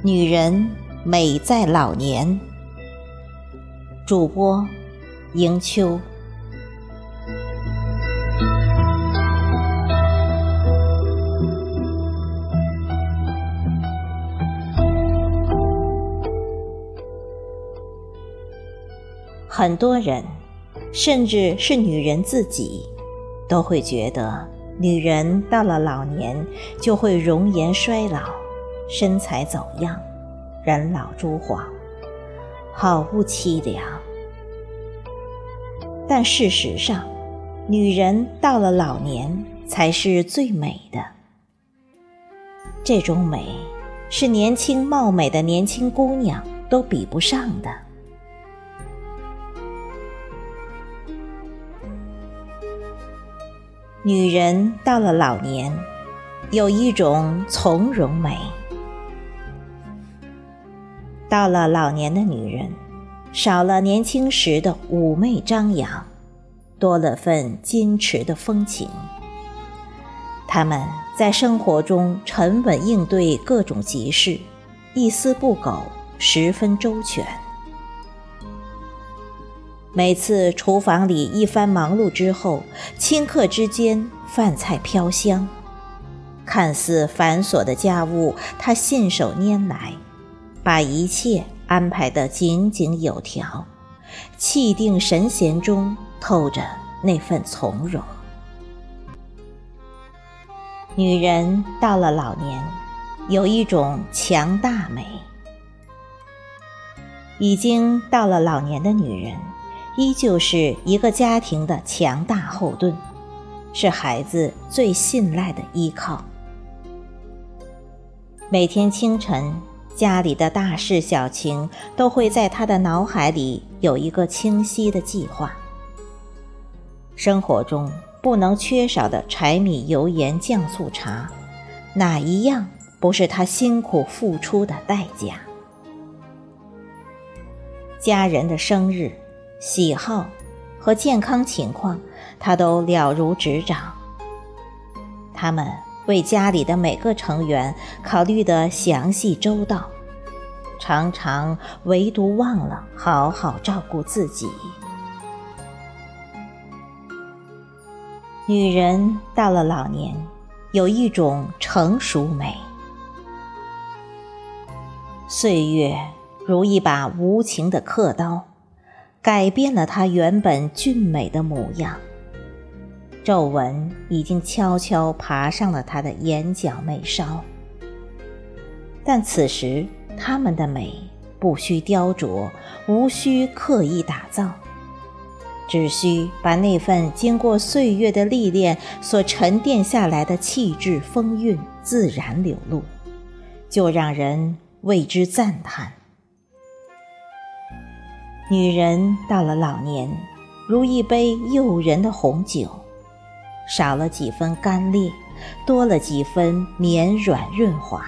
女人美在老年。主播迎秋。很多人，甚至是女人自己，都会觉得，女人到了老年就会容颜衰老。身材走样，人老珠黄，好不凄凉。但事实上，女人到了老年才是最美的。这种美，是年轻貌美的年轻姑娘都比不上的。女人到了老年，有一种从容美。到了老年的女人，少了年轻时的妩媚张扬，多了份矜持的风情。她们在生活中沉稳应对各种急事，一丝不苟，十分周全。每次厨房里一番忙碌之后，顷刻之间饭菜飘香，看似繁琐的家务，她信手拈来。把一切安排得井井有条，气定神闲中透着那份从容。女人到了老年，有一种强大美。已经到了老年的女人，依旧是一个家庭的强大后盾，是孩子最信赖的依靠。每天清晨。家里的大事小情都会在他的脑海里有一个清晰的计划。生活中不能缺少的柴米油盐酱醋茶，哪一样不是他辛苦付出的代价？家人的生日、喜好和健康情况，他都了如指掌。他们。为家里的每个成员考虑得详细周到，常常唯独忘了好好照顾自己。女人到了老年，有一种成熟美。岁月如一把无情的刻刀，改变了她原本俊美的模样。皱纹已经悄悄爬上了他的眼角眉梢，但此时他们的美不需雕琢，无需刻意打造，只需把那份经过岁月的历练所沉淀下来的气质风韵自然流露，就让人为之赞叹。女人到了老年，如一杯诱人的红酒。少了几分干裂，多了几分绵软润滑，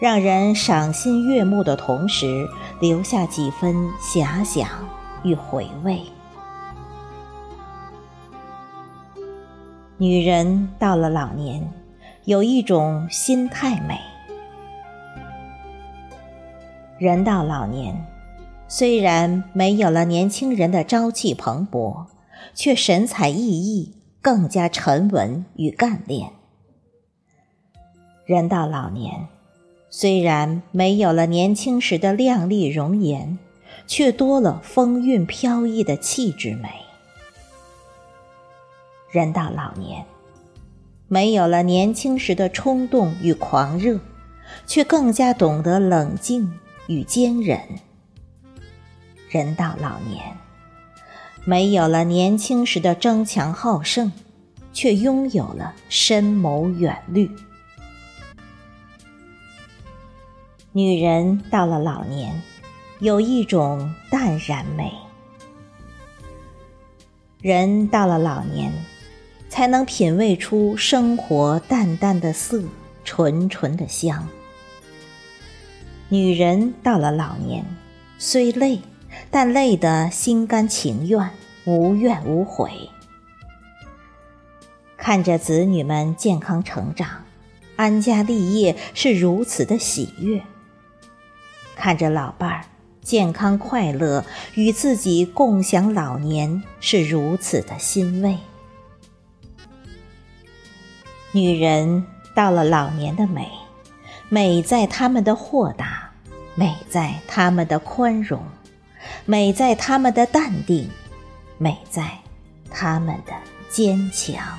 让人赏心悦目的同时，留下几分遐想与回味。女人到了老年，有一种心态美。人到老年，虽然没有了年轻人的朝气蓬勃，却神采奕奕。更加沉稳与干练。人到老年，虽然没有了年轻时的靓丽容颜，却多了风韵飘逸的气质美。人到老年，没有了年轻时的冲动与狂热，却更加懂得冷静与坚忍。人到老年。没有了年轻时的争强好胜，却拥有了深谋远虑。女人到了老年，有一种淡然美。人到了老年，才能品味出生活淡淡的色，纯纯的香。女人到了老年，虽累。但累得心甘情愿，无怨无悔。看着子女们健康成长，安家立业是如此的喜悦，看着老伴儿健康快乐，与自己共享老年，是如此的欣慰。女人到了老年的美，美在她们的豁达，美在她们的宽容，美在他们的淡定，美在他们的坚强。